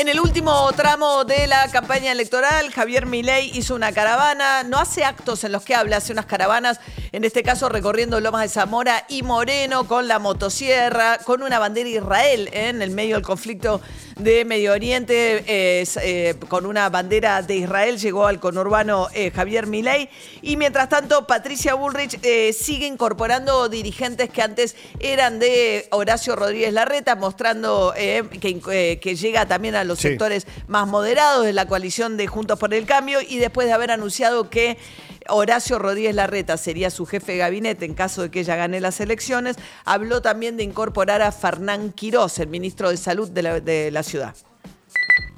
En el último tramo de la campaña electoral, Javier Milei hizo una caravana, no hace actos en los que habla, hace unas caravanas, en este caso recorriendo Lomas de Zamora y Moreno con la motosierra, con una bandera Israel ¿eh? en el medio del conflicto de Medio Oriente, eh, con una bandera de Israel, llegó al conurbano eh, Javier Milei. Y mientras tanto, Patricia Bullrich sigue incorporando dirigentes que antes eran de Horacio Rodríguez Larreta, mostrando que, que llega también a los sectores más moderados de la coalición de Juntos por el Cambio y después de haber anunciado que Horacio Rodríguez Larreta sería su jefe de gabinete en caso de que ella gane las elecciones, habló también de incorporar a Fernán Quirós, el ministro de Salud de la, ciudad.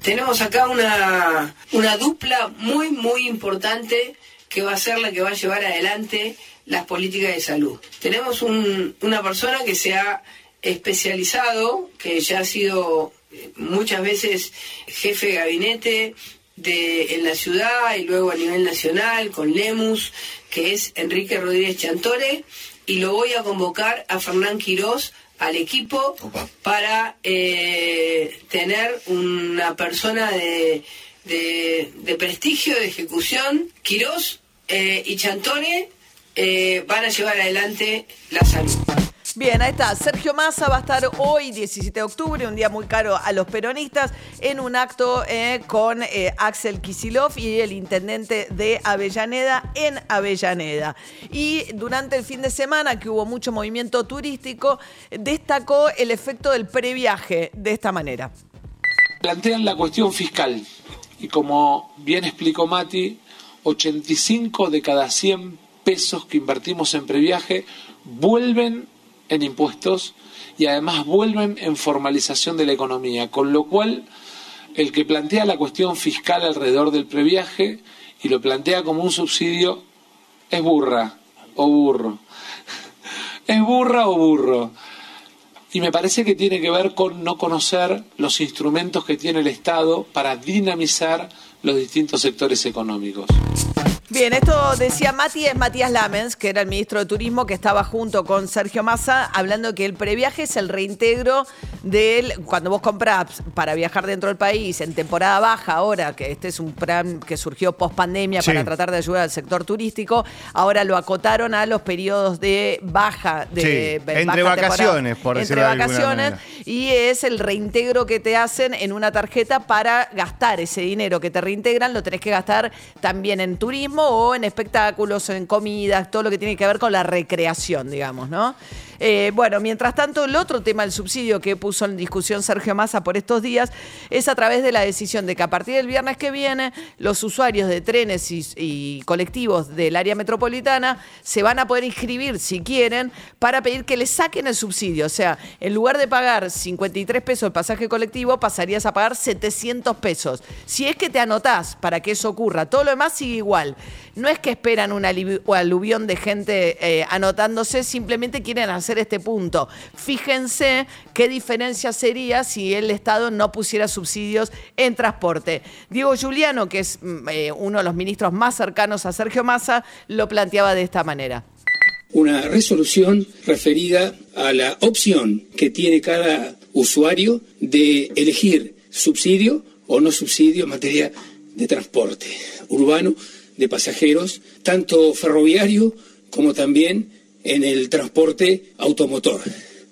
Tenemos acá una, una dupla muy, muy importante que va a ser la que va a llevar adelante las políticas de salud. Tenemos una persona que se ha especializado, que ya ha sido muchas veces jefe de gabinete de, en la ciudad y luego a nivel nacional con Lemus, que es Enrique Rodríguez Chantore, y lo voy a convocar a Fernán Quirós al equipo para eh, tener una persona de, de, prestigio, de ejecución. Quirós eh, y Chantore eh, van a llevar adelante la salud. Bien, ahí está. Sergio Massa va a estar hoy, 17 de octubre, un día muy caro a los peronistas, en un acto eh, con eh, Axel Kisilov y el intendente de Avellaneda en Avellaneda. Y durante el fin de semana, que hubo mucho movimiento turístico, destacó el efecto del previaje de esta manera. Plantean la cuestión fiscal y como bien explicó Mati, 85 de cada 100 pesos que invertimos en previaje vuelven en impuestos y además vuelven en formalización de la economía, con lo cual el que plantea la cuestión fiscal alrededor del previaje y lo plantea como un subsidio es burra o burro. es burra o burro. Y me parece que tiene que ver con no conocer los instrumentos que tiene el Estado para dinamizar los distintos sectores económicos. Bien, esto decía Mati, es Matías Lamens, que era el ministro de Turismo, que estaba junto con Sergio Massa, hablando que el previaje es el reintegro del. Cuando vos comprás para viajar dentro del país en temporada baja, ahora que este es un plan que surgió post pandemia para tratar de ayudar al sector turístico, ahora lo acotaron a los periodos de baja. De, entre vacaciones, por decirlo Entre vacaciones, y es el reintegro que te hacen en una tarjeta para gastar ese dinero que te reintegran, lo tenés que gastar también en turismo o en espectáculos, en comidas, todo lo que tiene que ver con la recreación, digamos, ¿no? Eh, bueno, mientras tanto, el otro tema del subsidio que puso en discusión Sergio Massa por estos días es a través de la decisión de que a partir del viernes que viene los usuarios de trenes y, colectivos del área metropolitana se van a poder inscribir si quieren para pedir que les saquen el subsidio. O sea, en lugar de pagar 53 pesos el pasaje colectivo, pasarías a pagar 700 pesos. Si es que te anotás para que eso ocurra, todo lo demás sigue igual. No es que esperan un aluvión de gente eh, anotándose, simplemente quieren hacer este punto. Fíjense qué diferencia sería si el Estado no pusiera subsidios en transporte. Diego Giuliano, que es mm, eh, uno de los ministros más cercanos a Sergio Massa, lo planteaba de esta manera una resolución referida a la opción que tiene cada usuario de elegir subsidio o no subsidio en materia de transporte urbano de pasajeros, tanto ferroviario como también en el transporte automotor.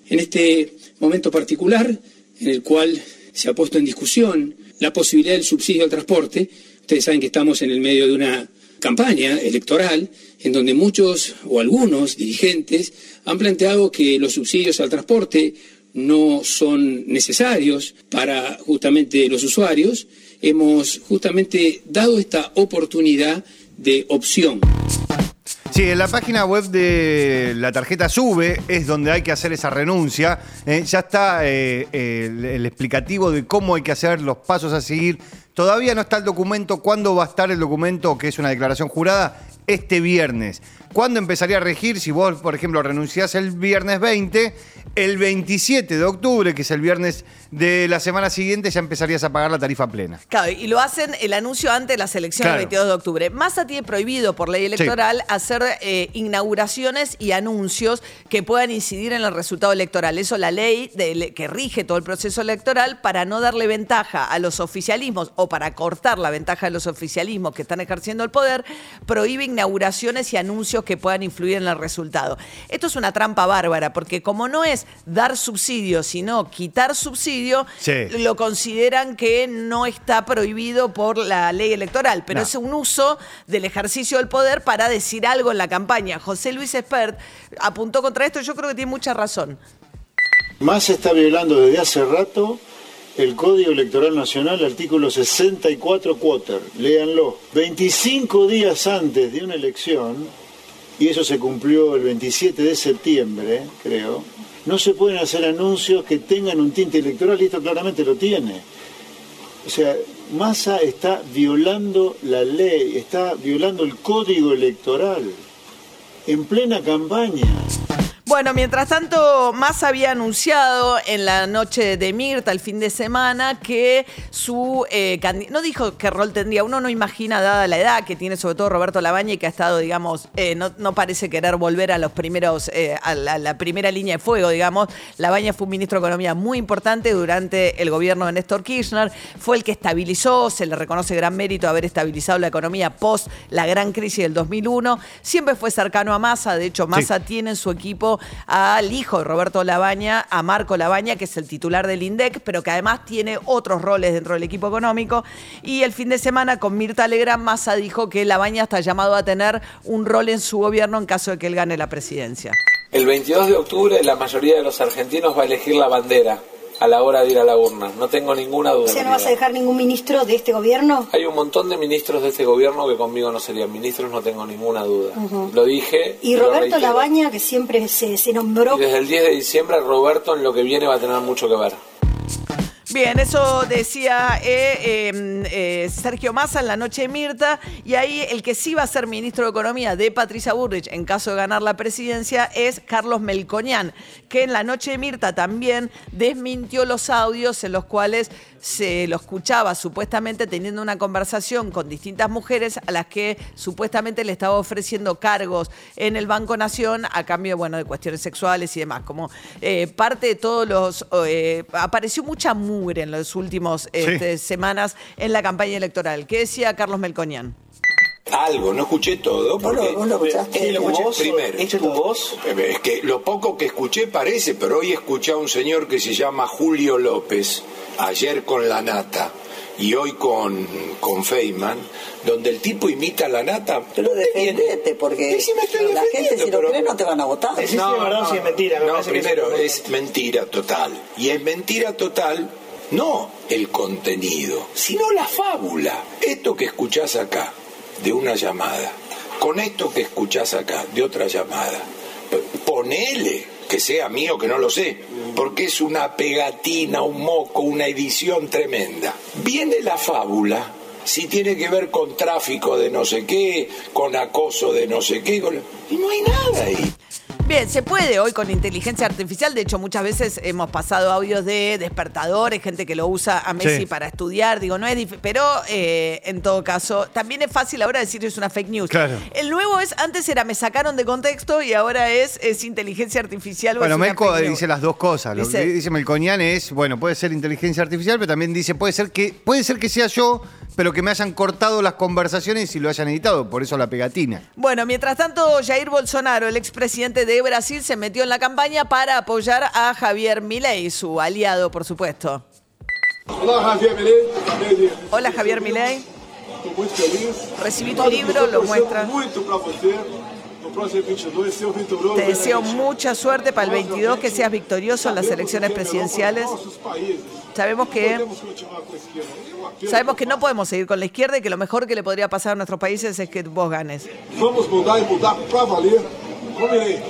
En este momento particular, en el cual se ha puesto en discusión la posibilidad del subsidio al transporte, ustedes saben que estamos en el medio de una campaña electoral en donde muchos o algunos dirigentes han planteado que los subsidios al transporte no son necesarios para justamente los usuarios, hemos justamente dado esta oportunidad de opción. Sí, en la página web de la tarjeta Sube es donde hay que hacer esa renuncia. Eh, ya está eh, el, explicativo de cómo hay que hacer los pasos a seguir todavía no está el documento. ¿Cuándo va a estar el documento, que es una declaración jurada? Este viernes. ¿Cuándo empezaría a regir? Si vos, por ejemplo, renunciás el viernes 20, el 27 de octubre, que es el viernes de la semana siguiente, ya empezarías a pagar la tarifa plena. Claro, y lo hacen el anuncio antes de las elecciones Claro. del 22 de octubre. Massa tiene prohibido por ley electoral hacer eh, inauguraciones y anuncios que puedan incidir en el resultado electoral. Eso la ley de- que rige todo el proceso electoral para no darle ventaja a los oficialismos o para cortar la ventaja de los oficialismos que están ejerciendo el poder, prohíbe inauguraciones y anuncios que puedan influir en el resultado. Esto es una trampa bárbara, porque como no es dar subsidio, sino quitar subsidio, Sí. lo consideran que no está prohibido por la ley electoral, pero No. es un uso del ejercicio del poder para decir algo en la campaña. José Luis Espert apuntó contra esto, yo creo que tiene mucha razón. Más se está violando desde hace rato el Código Electoral Nacional, artículo 64 quater. Léanlo. 25 días antes de una elección, y eso se cumplió el 27 de septiembre, creo, no se pueden hacer anuncios que tengan un tinte electoral, y esto claramente lo tiene. O sea, Massa está violando la ley, está violando el Código Electoral en plena campaña. Bueno, mientras tanto, Massa había anunciado en la noche de Mirta, el fin de semana, que su eh, no dijo qué rol tendría. Uno no imagina, dada la edad que tiene sobre todo Roberto Labaña y que ha estado, digamos, eh, no, no parece querer volver a los primeros, eh, a la, la primera línea de fuego, digamos. Labaña fue un ministro de Economía muy importante durante el gobierno de Néstor Kirchner. Fue el que estabilizó, se le reconoce gran mérito haber estabilizado la economía post la gran crisis del 2001. Siempre fue cercano a Massa, de hecho, Massa tiene en su equipo al hijo Roberto Labaña, a Marco Labaña, que es el titular del INDEC, pero que además tiene otros roles dentro del equipo económico. Y el fin de semana con Mirta Legrand, Massa dijo que Labaña está llamado a tener un rol en su gobierno en caso de que él gane la presidencia. El 22 de octubre la mayoría de los argentinos va a elegir la bandera a la hora de ir a la urna. No tengo ninguna duda. O sea, ¿no vas a dejar ningún ministro de este gobierno? Hay un montón de ministros de este gobierno que conmigo no serían ministros, no tengo ninguna duda. Lo dije. Y Roberto. Labaña, que siempre se, se nombró Y desde el 10 de diciembre Roberto en lo que viene va a tener mucho que ver. Bien, eso decía eh, eh, eh, Sergio Massa en la noche de Mirta, y ahí el que sí va a ser ministro de Economía de Patricia Burrich en caso de ganar la presidencia es Carlos Melconian, que en la noche de Mirta también desmintió los audios en los cuales se lo escuchaba supuestamente teniendo una conversación con distintas mujeres a las que supuestamente le estaba ofreciendo cargos en el Banco Nación a cambio bueno, de cuestiones sexuales y demás. Como eh, parte de todos los... eh, apareció mucha mugre en las últimas este, semanas en la campaña electoral. ¿Qué decía Carlos Melconian? Algo, no escuché todo. Porque vos lo escuchaste. Es ¿Tu tu voz? Primero, ¿Es tu voz? Es que lo poco que escuché parece, pero hoy escuché a un señor que se llama Julio López, ayer con la nata y hoy con, con Feynman, donde el tipo imita a la nata. Pero defendete, porque la gente si lo pero- cree no te van a votar. Es verdad, sí, es mentira, me No, que primero sí. es mentira total. Y es mentira total no el contenido, sino la fábula. Esto que escuchás acá, de una llamada, con esto que escuchás acá, de otra llamada, ponele que sea mío, que no lo sé, porque es una pegatina, un moco, una edición tremenda. Viene la fábula, si tiene que ver con tráfico de no sé qué, con acoso de no sé qué, con- y no hay nada ahí. Bien, se puede hoy con inteligencia artificial. De hecho, muchas veces hemos pasado audios de despertadores, gente que lo usa a Messi Sí. para estudiar. Digo, no es difícil. Pero eh, en todo caso, también es fácil ahora decir que es una fake news. Claro. El nuevo es, antes era me sacaron de contexto y ahora es, es inteligencia artificial. Bueno, Melco dice las dos cosas. Lo que dice Melconian es, bueno, puede ser inteligencia artificial, pero también dice, puede ser que, puede ser que sea yo, pero que me hayan cortado las conversaciones y lo hayan editado, por eso la pegatina. Bueno, mientras tanto, Jair Bolsonaro, el expresidente de Brasil, se metió en la campaña para apoyar a Javier Milei, su aliado, por supuesto. Olá, Javier Milei. Hola, Javier Milei. Recibí tu libro, lo muestra. muito para você. No próximo 22, ser vitorioso. Te deseo mucha suerte para el 22, que seas victorioso en las elecciones presidenciales. Sabemos que, sabemos que no podemos seguir con la izquierda y que lo mejor que le podría pasar a nuestros países es que vos ganes. Vamos mudar e mudar para valer. Com Milei.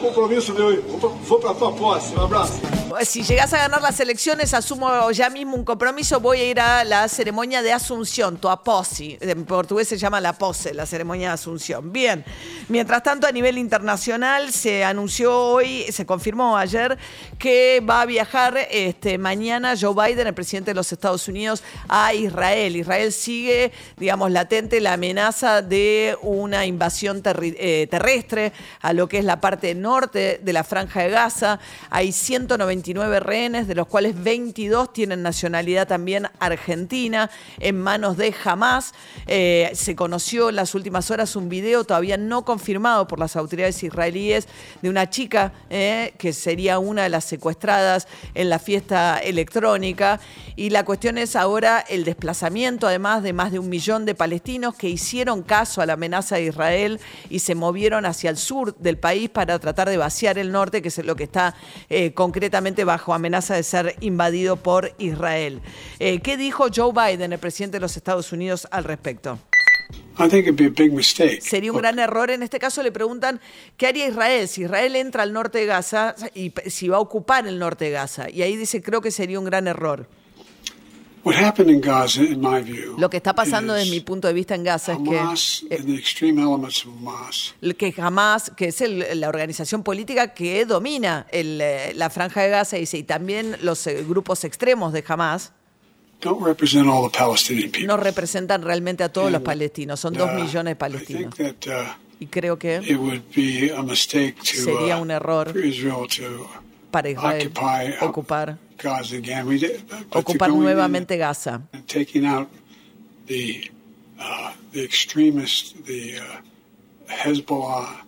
Compromisso meu. Vou para tua posse. Um abraço. Si llegás a ganar las elecciones, asumo ya mismo un compromiso, voy a ir a la ceremonia de Asunción, tu aposi. En portugués se llama la pose, la ceremonia de Asunción. Bien. Mientras tanto, a nivel internacional se anunció hoy, se confirmó ayer que va a viajar este, mañana Joe Biden, el presidente de los Estados Unidos, a Israel. Israel sigue, digamos, latente la amenaza de una invasión eh, terrestre a lo que es la parte norte de la franja de Gaza. Hay 199 rehenes, de los cuales 22 tienen nacionalidad también argentina, en manos de Hamas. Eh, se conoció en las últimas horas un video todavía no confirmado por las autoridades israelíes de una chica eh, que sería una de las secuestradas en la fiesta electrónica. Y la cuestión es ahora el desplazamiento, además de más de un millón de palestinos que hicieron caso a la amenaza de Israel y se movieron hacia el sur del país para tratar de vaciar el norte, que es lo que está eh, concretamente bajo amenaza de ser invadido por Israel. Eh, ¿Qué dijo Joe Biden, el presidente de los Estados Unidos, al respecto? I think it'd be a big mistake. Sería un gran error. En este caso le preguntan qué haría Israel si Israel entra al norte de Gaza y si va a ocupar el norte de Gaza. Y ahí dice, creo que sería un gran error. Lo que está pasando desde mi punto de vista en Gaza es Hamas and the extreme elements of Hamas que, que Hamas, que es el- la organización política que domina el, eh, la franja de Gaza, dice, y también los eh, grupos extremos de Hamas, don't represent all the Palestinian people. no representan realmente a todos los palestinos. Son dos uh, millones de I palestinos. think that uh, Y creo que it would be a mistake to sería uh, un error para Israel occupy ocupar, Gaza again. We did, uh, taking out the, uh, the extremist, the uh, Hezbollah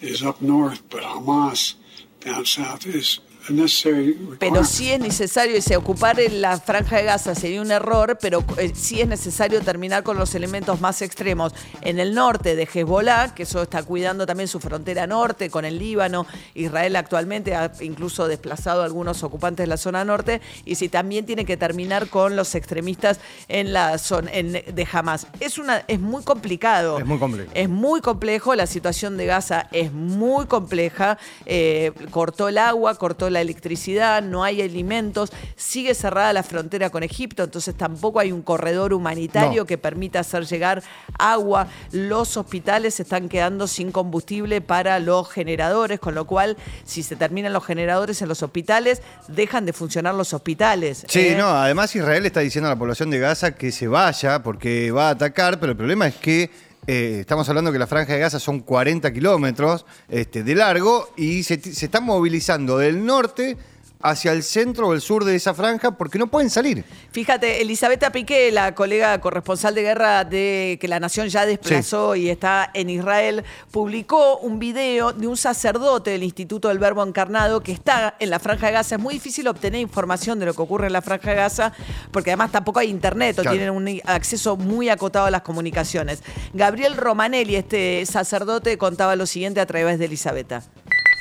is up north, but Hamas down south is Pero requirement. sí es necesario, dice, ocupar la franja de Gaza sería un error, pero eh, sí es necesario terminar con los elementos más extremos. En el norte de Hezbollah, que eso está cuidando también su frontera norte con el Líbano, Israel actualmente ha incluso desplazado a algunos ocupantes de la zona norte, y si también tiene que terminar con los extremistas en la zona en- de Hamas. Es, una, es muy complicado. Es muy complejo. Es muy complejo, la situación de Gaza es muy compleja. Eh, cortó el agua, cortó la electricidad, no hay alimentos, sigue cerrada la frontera con Egipto, entonces tampoco hay un corredor humanitario No. que permita hacer llegar agua. Los hospitales están quedando sin combustible para los generadores, con lo cual, si se terminan los generadores en los hospitales, dejan de funcionar los hospitales. Sí, ¿eh? no, además Israel está diciendo a la población de Gaza que se vaya porque va a atacar, pero el problema es que eh, estamos hablando que la franja de Gaza son 40 kilómetros este, de largo y se, se están movilizando del norte hacia el centro o el sur de esa franja porque no pueden salir. Fíjate, Elisabetta Piqué, la colega corresponsal de guerra de que la Nación ya desplazó y está en Israel, publicó un video de un sacerdote del Instituto del Verbo Encarnado que está en la Franja de Gaza. Es muy difícil obtener información de lo que ocurre en la Franja de Gaza porque además tampoco hay internet o Claro. tienen un acceso muy acotado a las comunicaciones. Gabriel Romanelli, este sacerdote, contaba lo siguiente a través de Elisabetta.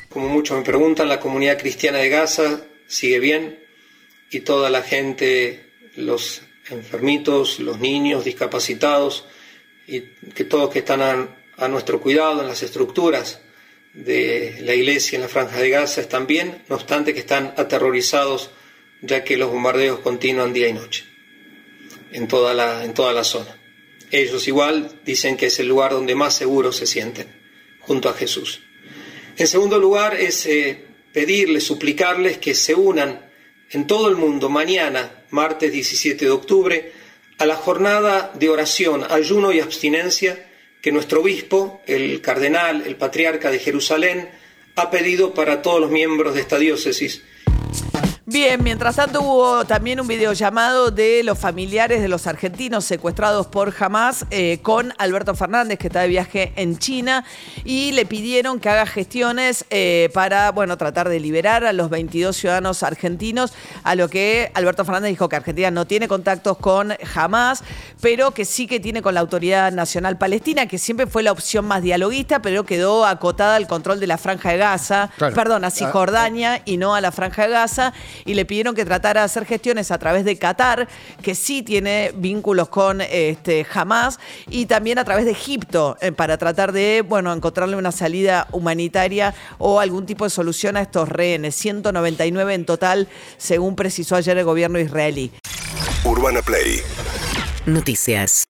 Como muchos me preguntan, la comunidad cristiana de Gaza sigue bien y toda la gente, los enfermitos, los niños discapacitados y que todos que están a, nuestro cuidado en las estructuras de la iglesia en la franja de Gaza están bien, no obstante que están aterrorizados ya que los bombardeos continúan día y noche en toda la, en toda la zona. Ellos igual dicen que es el lugar donde más seguros se sienten, junto a Jesús. En segundo lugar, es eh, pedirles, suplicarles que se unan en todo el mundo mañana, martes 17 de octubre, a la jornada de oración, ayuno y abstinencia que nuestro obispo, el cardenal, el patriarca de Jerusalén, ha pedido para todos los miembros de esta diócesis Bien, mientras tanto hubo también un videollamado de los familiares de los argentinos secuestrados por Hamas eh, con Alberto Fernández, que está de viaje en China, y le pidieron que haga gestiones eh, para, bueno, tratar de liberar a los 22 ciudadanos argentinos, a lo que Alberto Fernández dijo que Argentina no tiene contactos con Hamas, pero que sí que tiene con la Autoridad Nacional Palestina, que siempre fue la opción más dialoguista, pero quedó acotada al control de la Franja de Gaza, Claro. perdón, a Ah, Cisjordania y no a la Franja de Gaza y le pidieron que tratara de hacer gestiones a través de Qatar, que sí tiene vínculos con este, Hamas, y también a través de Egipto, eh, para tratar de, bueno, encontrarle una salida humanitaria o algún tipo de solución a estos rehenes. 199 en total, según precisó ayer el gobierno israelí. Urbana Play. Noticias.